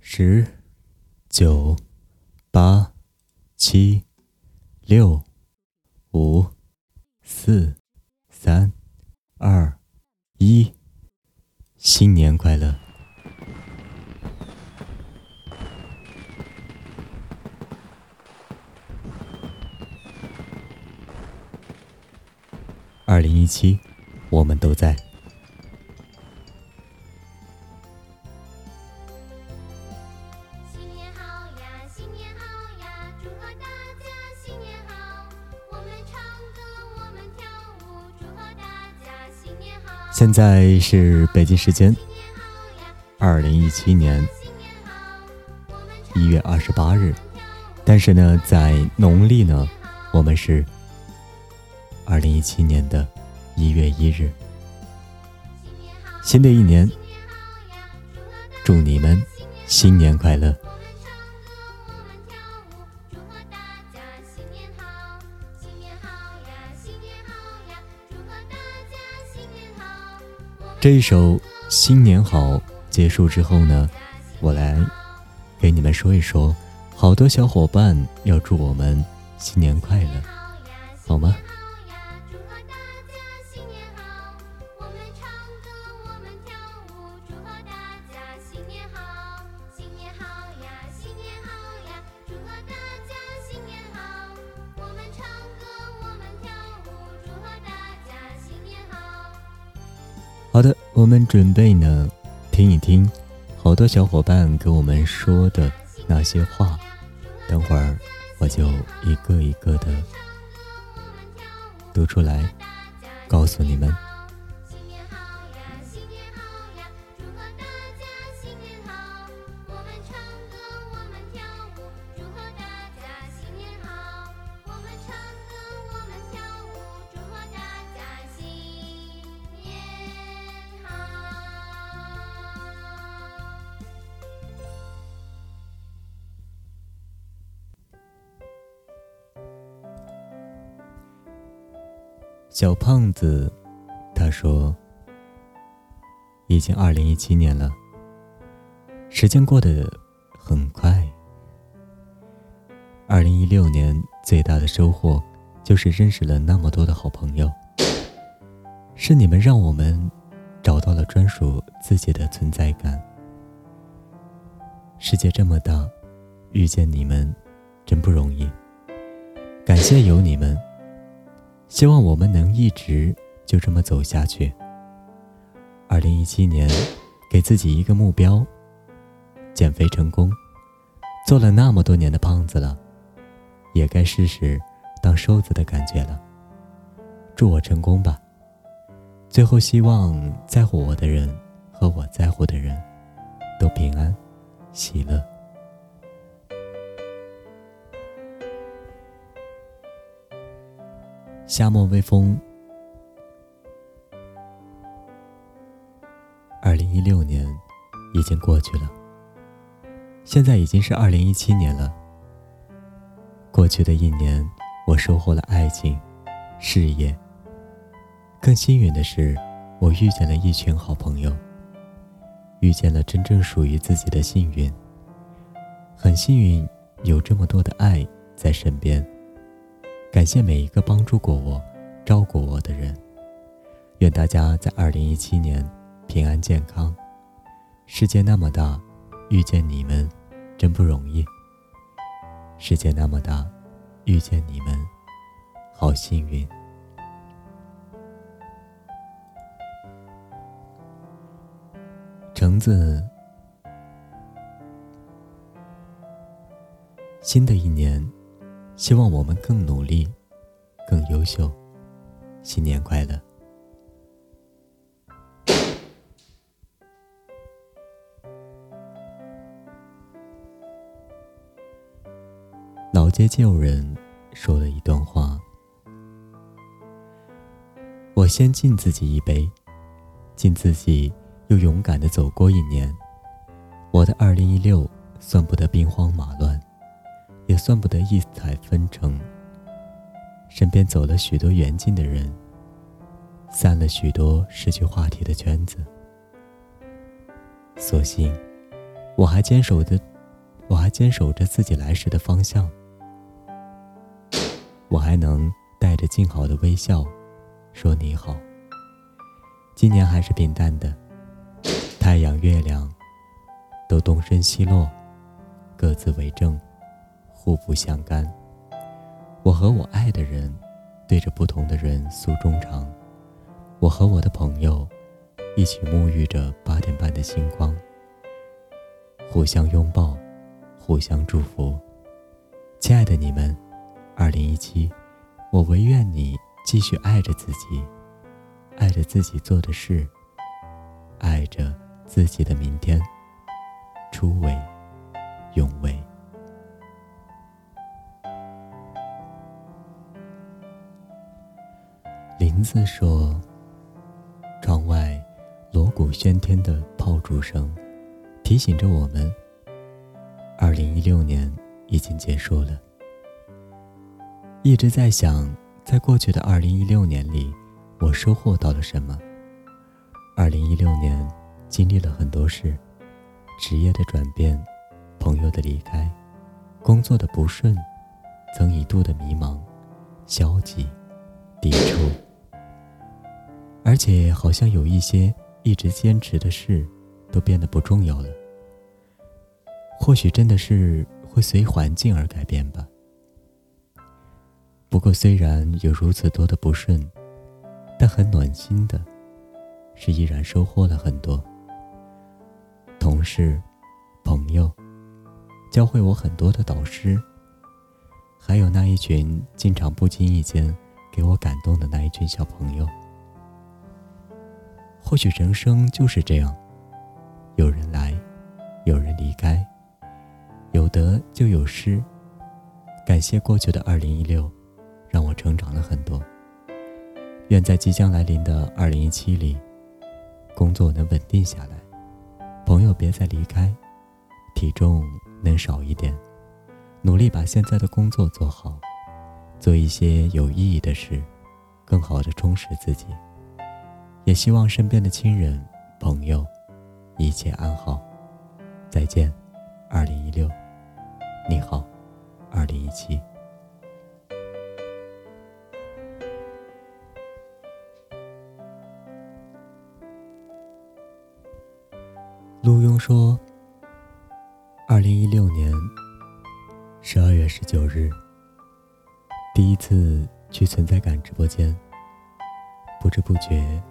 十、九、八、七、六、五、四、三、二、一，新年快乐！二零一七，我们都在。现在是北京时间，二零一七年！一月二十八日，但是呢，在农历呢，我们是二零一七年的一月一日，新，的一年，祝你们新年快乐！这一首《新年好》结束之后呢，我来给你们说一说，好多小伙伴要祝我们新年快乐，好，吗？好的，我们准备呢，听一听好多小伙伴给我们说的那些话。等会儿我就一个一个的读出来，告诉你们。小胖子，他说：“已经二零一七年了，时间过得很快。二零一六年最大的收获就是认识了那么多的好朋友，是你们让我们找到了专属自己的存在感。世界这么大，遇见你们真不容易，感谢有你们。”希望我们能一直就这么走下去。二零一七年，给自己一个目标，减肥成功。做了那么多年的胖子了，也该试试当瘦子的感觉了。祝我成功吧！最后，希望在乎我的人和我在乎的人都平安、喜乐。夏末微风。二零一六年已经过去了，现在已经是二零一七年了。过去的一年，我收获了爱情、事业。更幸运的是，我遇见了一群好朋友，遇见了真正属于自己的幸运。很幸运有这么多的爱在身边。感谢每一个帮助过我、照顾我的人。愿大家在二零一七年平安健康。世界那么大，遇见你们真不容易。世界那么大，遇见你们好幸运。橙子，新的一年。希望我们更努力，更优秀。新年快乐！老街旧人说了一段话：“我先敬自己一杯，敬自己又勇敢的走过一年。我的二零一六算不得兵荒马乱。”算不得异彩纷呈。身边走了许多远近的人，散了许多失去话题的圈子。所幸，我还坚守着，我还坚守着自己来时的方向，我还能带着静好的微笑说你好。今年还是平淡的，太阳、月亮都东升西落，各自为政，互不相干。我和我爱的人对着不同的人诉衷肠，我和我的朋友一起沐浴着八点半的星光，互相拥抱，互相祝福。亲爱的你们，二零一七，我唯愿你继续爱着自己。爱着自己做的事，爱着自己的明天，初为永为。林子说：“窗外锣鼓喧天的炮竹声，提醒着我们，二零一六年已经结束了。”一直在想，在过去的二零一六年里。我收获到了什么？二零一六年经历了很多事，职业的转变，朋友的离开，工作的不顺，曾一度的迷茫、消极、抵触，而且好像有一些一直坚持的事，都变得不重要了。或许真的是会随环境而改变吧。不过，虽然有如此多的不顺，但很暖心的，是依然收获了很多。同事、朋友，教会我很多的导师，还有那一群经常不经意间给我感动的那一群小朋友。或许人生就是这样，有人来，有人离开，有得就有失。感谢过去的二零一六，让我成长了很多。愿在即将来临的二零一七里，工作能稳定下来，朋友别再离开，体重能少一点，努力把现在的工作做好，做一些有意义的事，更好的充实自己。也希望身边的亲人朋友一切安好。再见，二零一六，你好，二零一七。陆庸说：“二零一六年十二月十九日，第一次去存在感直播间，不知不觉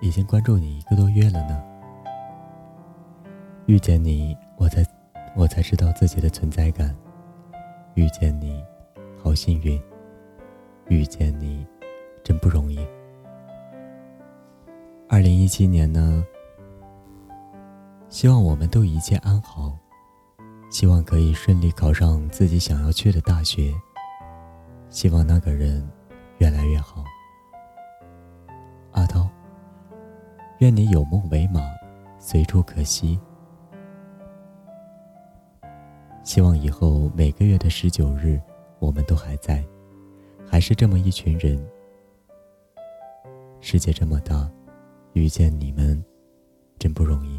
已经关注你一个多月了呢。遇见你，我才我才知道自己的存在感。遇见你，好幸运。遇见你，真不容易。二零一七年呢？”希望我们都一切安好，希望可以顺利考上自己想要去的大学，希望那个人越来越好。愿你有梦为马，随处可栖。希望以后每个月的十九日，我们都还在，还是这么一群人。世界这么大，遇见你们，真不容易。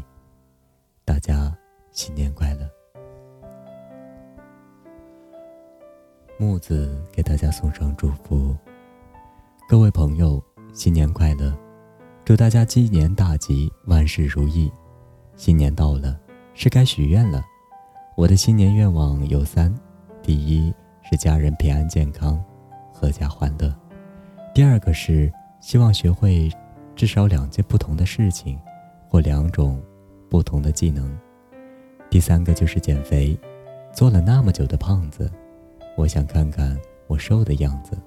大家新年快乐！木子给大家送上祝福，各位朋友新年快乐！祝大家鸡年大吉，万事如意！新年到了，是该许愿了。我的新年愿望有三：第一是家人平安健康、阖家欢乐；第二个是希望学会至少两件不同的事情，或两种。不同的技能。第三个就是减肥，做了那么久的胖子，我想看看我瘦的样子。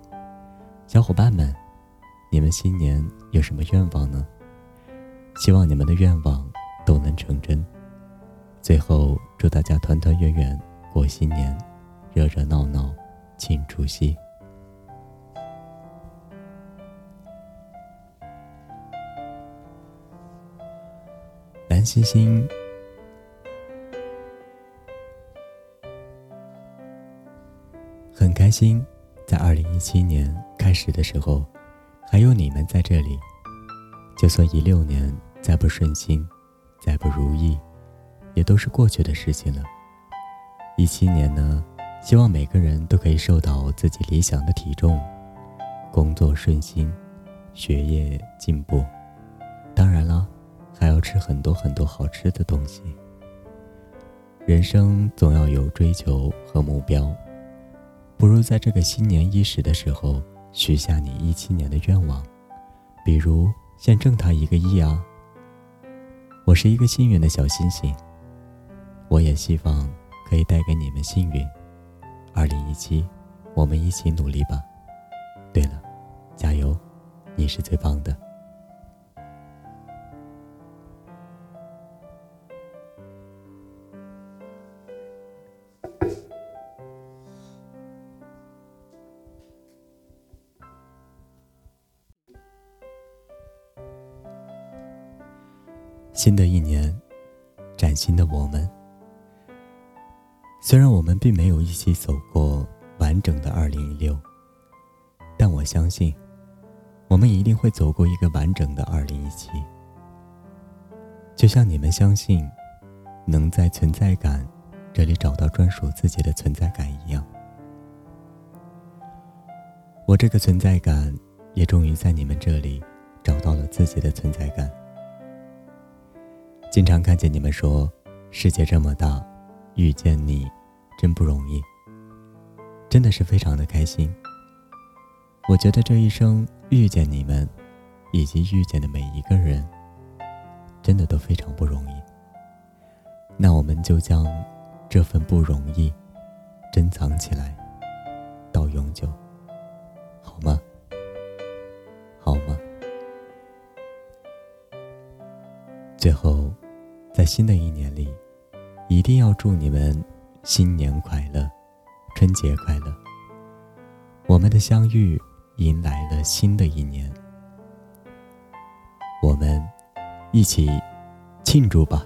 小伙伴们，你们新年有什么愿望呢？希望你们的愿望都能成真。最后，祝大家团团圆圆过新年，热热闹闹庆除夕。星星，很开心，在二零一七年开始的时候，还有你们在这里。就算一六年再不顺心，再不如意，也都是过去的事情了。一七年呢，希望每个人都可以瘦到自己理想的体重，工作顺心，学业进步。当然了，还要吃很多很多好吃的东西。人生总要有追求和目标，不如在这个新年伊始的时候许下你一七年的愿望，比如先挣他一个亿啊！我是一个幸运的小星星，我也希望可以带给你们幸运。二零一七，我们一起努力吧！对了，加油，你是最棒的。新的一年，崭新的我们。虽然我们并没有一起走过完整的二零一六，但我相信，我们一定会走过一个完整的二零一七。就像你们相信，能在存在感这里找到专属自己的存在感一样，我这个存在感也终于在你们这里找到了自己的存在感。经常看见你们说：“世界这么大，遇见你真不容易。”真的是非常的开心。我觉得这一生遇见你们，以及遇见的每一个人，真的都非常不容易。那我们就将这份不容易珍藏起来，到永久，最后。在新的一年里，一定要祝你们新年快乐，春节快乐。我们的相遇迎来了新的一年，我们一起庆祝吧。